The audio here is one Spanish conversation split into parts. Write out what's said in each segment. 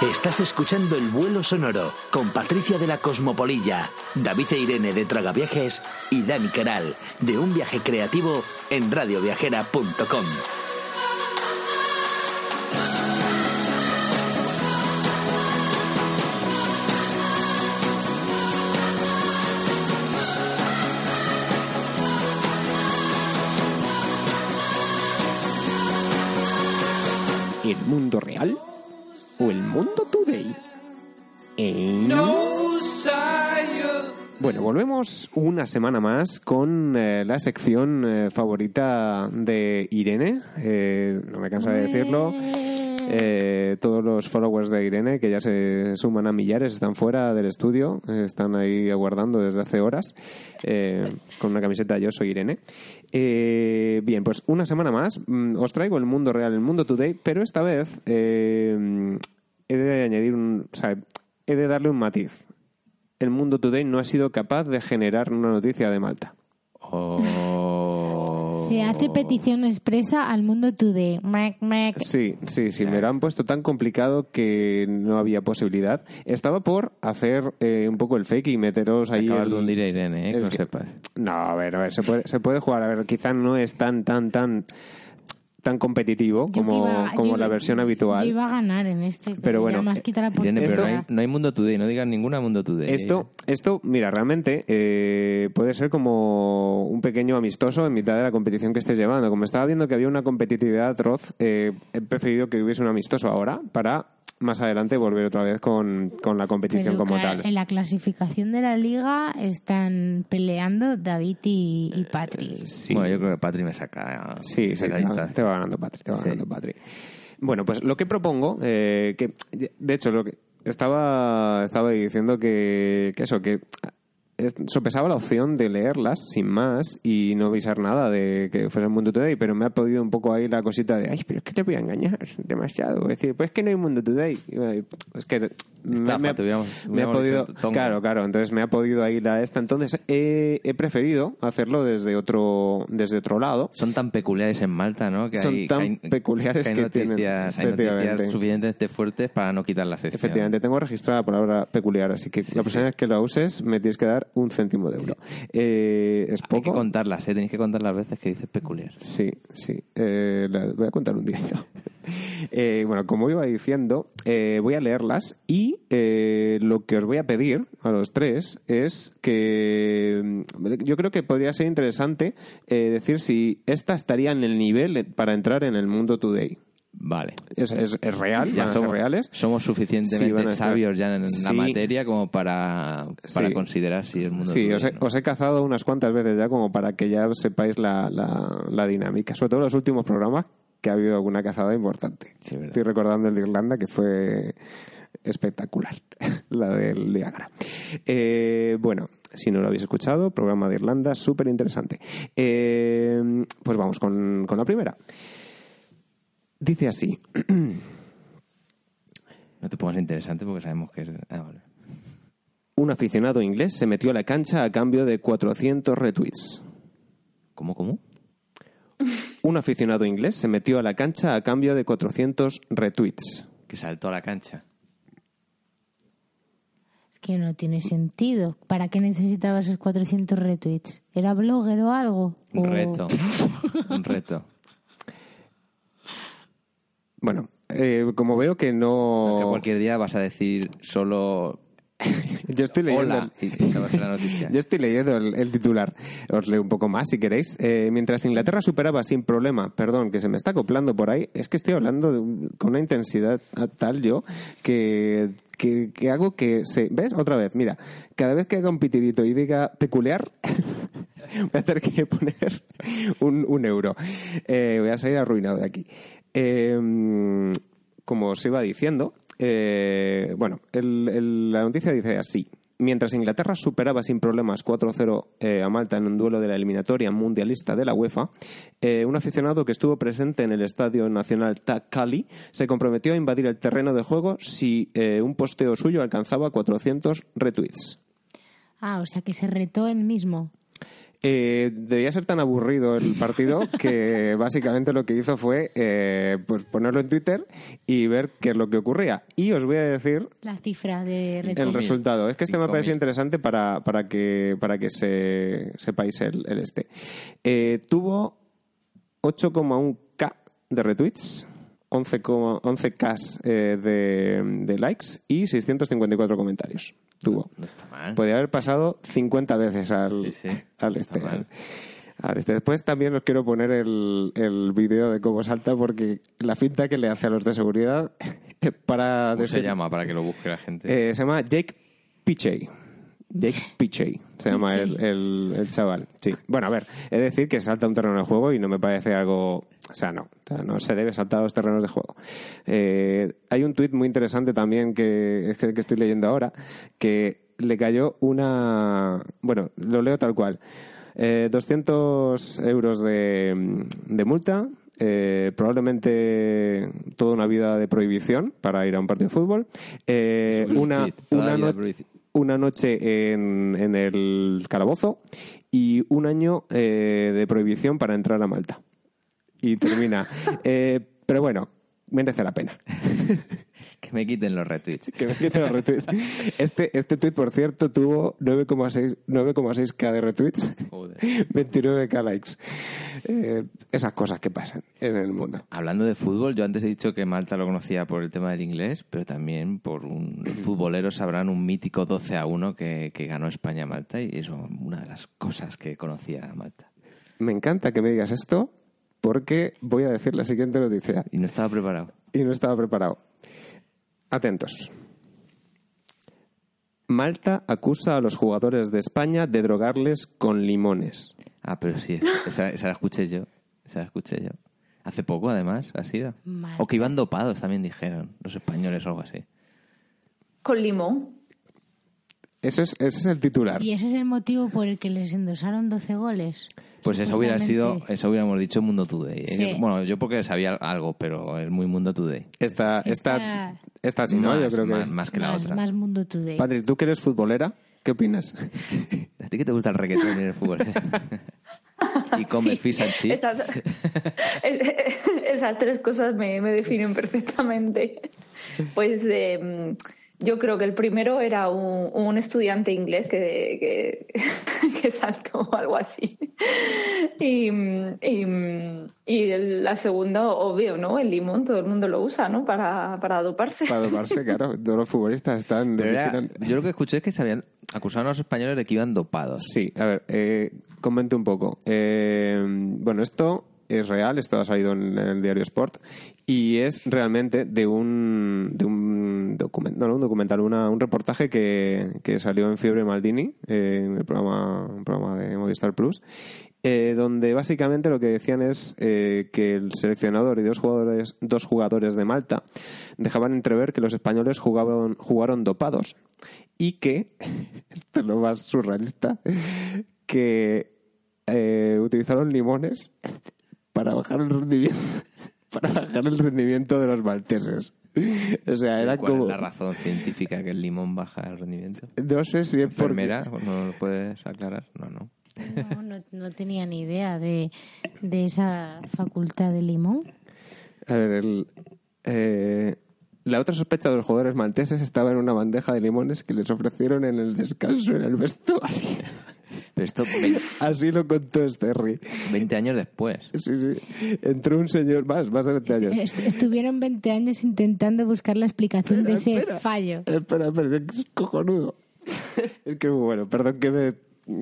Estás escuchando El Vuelo Sonoro con Patricia de la Cosmopolilla, David e Irene de Tragaviajes y Dani Caral de Un Viaje Creativo en radioviajera.com. ¿El mundo real mundo today? ¿Eh? Bueno, volvemos una semana más con eh, la sección eh, favorita de Irene. Eh, no me cansa de decirlo. Todos los followers de Irene, que ya se suman a millares, están fuera del estudio, están ahí aguardando desde hace horas, con una camiseta Yo soy Irene. Bien, pues una semana más mm, os traigo el mundo real, el mundo today, pero esta vez he de añadir un. O sea, he de darle un matiz. El mundo today no ha sido capaz de generar una noticia de Malta. Se hace petición expresa al mundo today. Mac, mac. Sí, sí, sí, me lo han puesto tan complicado que no había posibilidad. Estaba por hacer eh, un poco el fake y meteros ahí. Acabas el- de hundir a Irene, ¿eh? que que- sepas. No, a ver, a ver, se puede, se puede jugar. A ver, quizá no es tan, tan, tan, tan competitivo Yo como, iba- como yo la versión Yo habitual. iba a ganar en este, pero, Pero bueno, más quita la Irene, pero no hay, Esto- no hay mundo today, no digas ninguna mundo today. Esto, esto, mira, realmente eh, puede ser como un pequeño amistoso en mitad de la competición que estés llevando. Como estaba viendo que había una competitividad atroz, eh, he preferido que hubiese un amistoso ahora para más adelante volver otra vez con, con la competición Pero como tal. En la clasificación de la liga están peleando David y, y Patri. Sí. Bueno, yo creo que Patri me saca. Sí, me sí, saca te va, distancia. te va ganando Patri, te va Sí. ganando Patri. Bueno, pues lo que propongo, eh, que de hecho lo que estaba, estaba diciendo que, que eso, que sopesaba la opción de leerlas sin más y no avisar nada de que fuera el Mundo Today, pero me ha podido un poco ahí la cosita de, ay, pero es que te voy a engañar demasiado. Es decir, pues es que no hay Mundo Today. Bueno, Es que me, Estafa, me hubiéramos- me ha podido, claro, claro, entonces me ha podido ahí la esta. Entonces he, he preferido hacerlo desde otro, desde otro lado. Son tan peculiares en Malta, ¿no? Que Son hay, tan que hay- peculiares que hay que noticias, tienen- hay noticias suficientemente fuertes para no quitar la sección. Efectivamente, tengo registrada la palabra peculiar, así que la próxima vez que la uses me tienes que dar un céntimo de euro. Eh, ¿Es Hay que poco? contarlas, ¿eh? Tenéis que contar las veces que dices peculiar. Sí, sí. Eh, voy a contar un día. Eh, bueno, como iba diciendo, voy a leerlas y lo que os voy a pedir a los tres es que mm, yo creo que podría ser interesante decir si esta estaría en el nivel para entrar en el mundo today. Vale. Es, es- es real, Ya somos, reales. somos suficientemente sabios ya en Sí. la materia como para, para Sí. considerar si el mundo Sí, os he, no. os he cazado unas cuantas veces ya como para que ya sepáis la, la, la dinámica. Sobre todo en los últimos programas que ha habido alguna cazada importante. Estoy recordando el de Irlanda que fue espectacular, la del Niágara. Eh, bueno, si no lo habéis escuchado, programa de Irlanda, súper interesante. Eh, pues vamos con, con la primera. Dice así. No te pongas interesante porque sabemos que es... Ah, vale. Un aficionado inglés se metió a la cancha a cambio de 400 retweets. ¿Cómo, cómo? Un aficionado inglés se metió a la cancha a cambio de 400 retweets. Que saltó a la cancha. Es que no tiene sentido. ¿Para qué necesitaba esos 400 retweets? ¿Era blogger o algo? Un O- reto. Un reto. Bueno, eh, como veo que no... cualquier día vas a decir solo Yo estoy leyendo... hola el- la noticia. Yo estoy leyendo el, el titular. Os leo un poco más si queréis. Eh, mientras Inglaterra superaba sin problema, perdón, que se me está acoplando por ahí, es que estoy hablando de un- con una intensidad tal yo que, que, que hago que se... ¿Ves? Otra vez, mira, cada vez que haga un pitidito y diga peculiar, voy a tener que poner un, un euro. Eh, voy a salir arruinado de aquí. Eh, como os iba diciendo, eh, bueno, el- la noticia dice así. Mientras Inglaterra superaba sin problemas 4-0 eh, a Malta en un duelo de la eliminatoria mundialista de la UEFA, eh, un aficionado que estuvo presente en el Estadio Nacional Tak Cali se comprometió a invadir el terreno de juego si eh, un posteo suyo alcanzaba 400 retweets. Ah, o sea que se retó él mismo. Eh, debía ser tan aburrido el partido que básicamente lo que hizo fue eh, pues ponerlo en Twitter y ver qué es lo que ocurría. Y os voy a decir La cifra de el resultado. Es que este me 5.000. parece interesante para, para que, para que se, sepáis el, el este. Eh, tuvo 8,1k de retweets, 11,- 11k eh, de, de likes y 654 comentarios. Tuvo. No está mal. Podría haber pasado 50 veces al, Sí, sí. al No está este. al este. Después también os quiero poner el, el vídeo de cómo salta porque la finta que le hace a los de seguridad para... ¿Cómo se llama para que lo busque la gente? eh, se llama Jake Pichey. Jake Pichey se llama el, el- el chaval. Sí. Bueno, a ver, es decir que salta un terreno de juego y no me parece algo. O sea, no. O sea, no se debe saltar a los terrenos de juego. Eh, hay un tuit muy interesante también que es el que estoy leyendo ahora que le cayó una. Bueno, lo leo tal cual. Eh, 200 euros de, de multa, eh, probablemente toda una vida de prohibición para ir a un partido de fútbol, eh, una, una, una noche en, en el calabozo y un año eh, de prohibición para entrar a Malta. Y termina. Eh, pero bueno, merece la pena. Que me quiten los retweets. Que me quiten los retweets. Este, este tweet, por cierto, tuvo 9,6 9,6k de retweets, Joder. 29k likes. Eh, esas cosas que pasan en el mundo. Hablando de fútbol, yo antes he dicho que Malta lo conocía por el tema del inglés, pero también por un los futboleros sabrán un mítico 12 a 1 que, que ganó España a Malta y eso una de las cosas que conocía a Malta. Me encanta que me digas esto porque voy a decir la siguiente noticia Y no estaba preparado. y no estaba preparado. Atentos. Malta acusa a los jugadores de España de drogarles con limones. Ah, pero sí, esa, esa la escuché yo. Esa la escuché yo. Hace poco, además, ha sido. Malta. O que iban dopados, también dijeron, los españoles o algo así. Con limón. Eso es, ese es el titular. Y ese es el motivo por el que les endosaron 12 goles. Pues eso hubiera sido, eso hubiéramos dicho Mundo Today. Sí. Bueno, yo porque sabía algo, pero es muy Mundo Today. Esta, esta, Esta- esta sí, ¿no? Más, Yo creo que... más, más que la más, otra. más Mundo Today. Patrick, tú que eres futbolera, ¿qué opinas? ¿A ti que te gusta el reggaetón y el fútbol? y comes Sí, fish and chips. Esas, esas tres cosas me, me definen perfectamente. Pues eh, yo creo que el primero era un, un estudiante inglés que, que, que saltó o algo así. Y, y, y el- la segunda, obvio, ¿no? El limón, todo el mundo lo usa, ¿no? Para, para doparse. Para doparse, claro. Todos los futbolistas están... Era- yo lo que escuché es que se habían acusado a los españoles de que iban dopados. Sí, a ver, eh, comente un poco. Eh, bueno, esto es real, esto ha salido en, el diario Sport y es realmente de un, de un, document- no, un documental, una- un reportaje que, que salió en Fiebre Maldini, eh, en el programa, programa de Movistar Plus, eh, donde básicamente lo que decían es eh, que el seleccionador y dos jugadores, dos jugadores de Malta dejaban entrever que los españoles jugaban, jugaron dopados y que, esto es lo más surrealista, que utilizaron limones para bajar el rendimiento para bajar el rendimiento de los malteses. O sea, era ¿Cuál como... es la razón científica que el limón baja el rendimiento? No sé si es porque... ¿Enfermera? ¿No lo puedes aclarar? No, no. No, no, no tenía ni idea de, de esa facultad de limón. A ver, el, eh, la otra sospecha de los jugadores malteses estaba en una bandeja de limones que les ofrecieron en el descanso en el vestuario. Pero esto ve- Así lo contó Sterry. 20 años después. Sí, sí. Entró un señor, más, más de 20 años. Est- Estuvieron 20 años intentando buscar la explicación de ese Espera. fallo. Espera, espera, es cojonudo. es que bueno, perdón que me,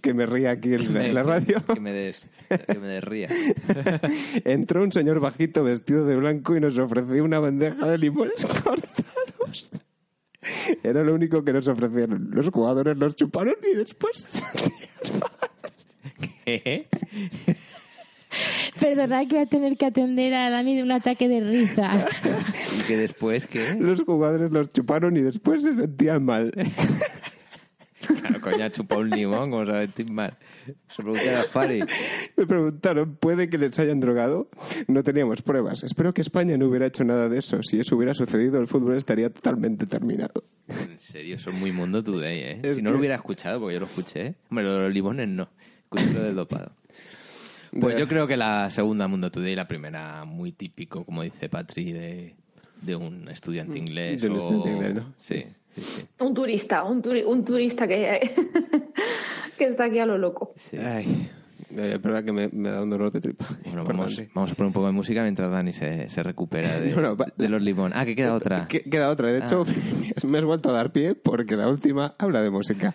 que me ría aquí en, la- en la radio. Que me, des, que me desría. Entró un señor bajito vestido de blanco y nos ofreció una bandeja de limones cortados. Era lo único que nos ofrecieron. Los jugadores los chuparon y después... ¿Qué? Perdonad que voy a tener que atender a Dani de un ataque de risa. ¿Y que después qué? los jugadores los chuparon y después se sentían mal. Ha chupado un limón, como sabes, Tim mal. Se pregunta a Fari. Me preguntaron, ¿puede que les hayan drogado? No teníamos pruebas. Espero que España no hubiera hecho nada de eso. Si eso hubiera sucedido, el fútbol estaría totalmente terminado. En serio, son muy mundo today, ¿eh? Es si no lo hubiera escuchado, porque yo lo escuché. Hombre, lo de los limones no. Cuchillo del dopado. Pues yo creo que la segunda Mundo Today, la primera muy típico, como dice Patri, de, de un estudiante inglés. De un o- estudiante inglés, ¿no? Sí, sí, sí. Un turista, un, turi- un turista que, que está aquí a lo loco. sí. Ay, es verdad que me, me da un dolor de tripa. Bueno, vamos, a poner un poco de música mientras Dani se, se recupera de, No, no, va- de los limón. Ah, que queda otra. Que- Queda otra. De hecho, me has vuelto a dar pie porque la última habla de música.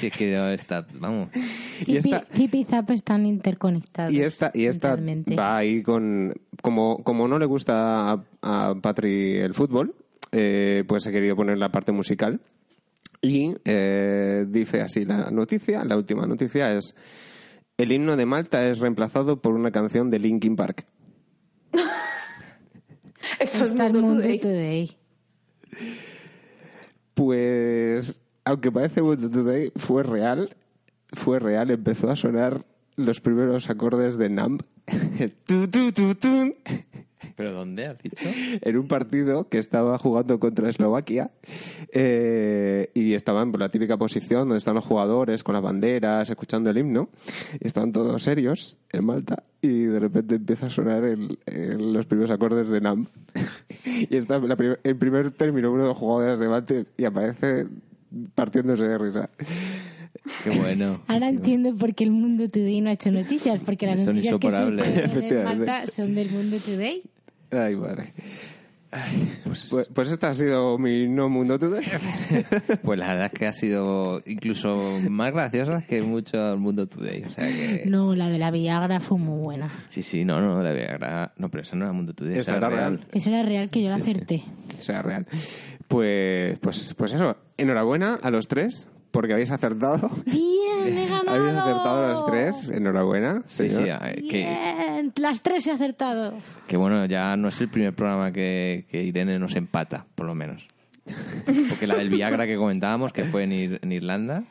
Sí, es que está, vamos. y esta, y Zap están interconectados. y esta, y esta va ahí con... Como, como no le gusta a, a Patri el fútbol, eh, pues he querido poner la parte musical. Y eh, dice así la noticia, la última noticia es... El himno de Malta es reemplazado por una canción de Linkin Park. Eso es Mundo Mundo Today. Today. Pues, aunque parece Mundo Today, fue real. Fue real, empezó a sonar los primeros acordes de Numb. Tu, tu, tu, tun. ¿Pero dónde has dicho? en un partido que estaba jugando contra Eslovaquia eh, y estaban en la típica posición donde están los jugadores con las banderas, escuchando el himno. Y estaban todos serios en Malta y de repente empieza a sonar el- el- los primeros acordes de Nam. y está la prim- el primer término uno de los jugadores de Malta y aparece partiéndose de risa. Qué bueno. Ahora entiendo por qué el Mundo Today no ha hecho noticias, porque las Son noticias que se en. Malta son del Mundo Today. Ay, madre. Ay, pues, pues esta ha sido mi no mundo today. Pues la verdad es que ha sido incluso más graciosa que mucho el Mundo Today. O sea que... No, la de la Viagra fue muy buena. Sí, sí, no, no, la Viagra... No, pero esa no era Mundo Today, Esa era real. Esa era real que yo la acerté. O sea, real. Pues, pues, pues eso. Enhorabuena a los tres, porque habéis acertado. Bien, he ganado. Habéis acertado a los tres. Enhorabuena. Sí, sí, que, Bien, las tres he acertado. que bueno, ya no es el primer programa que, que Irene nos empata, por lo menos. Porque la del Viagra que comentábamos, que fue en, Ir- en Irlanda,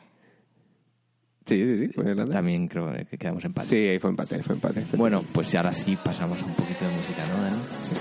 Sí, sí, sí. Fue en Irlanda. también creo que quedamos empate. Sí, ahí fue empate, ahí fue empate. Bueno, pues ahora sí pasamos a un poquito de música, ¿no, Dani? Sí.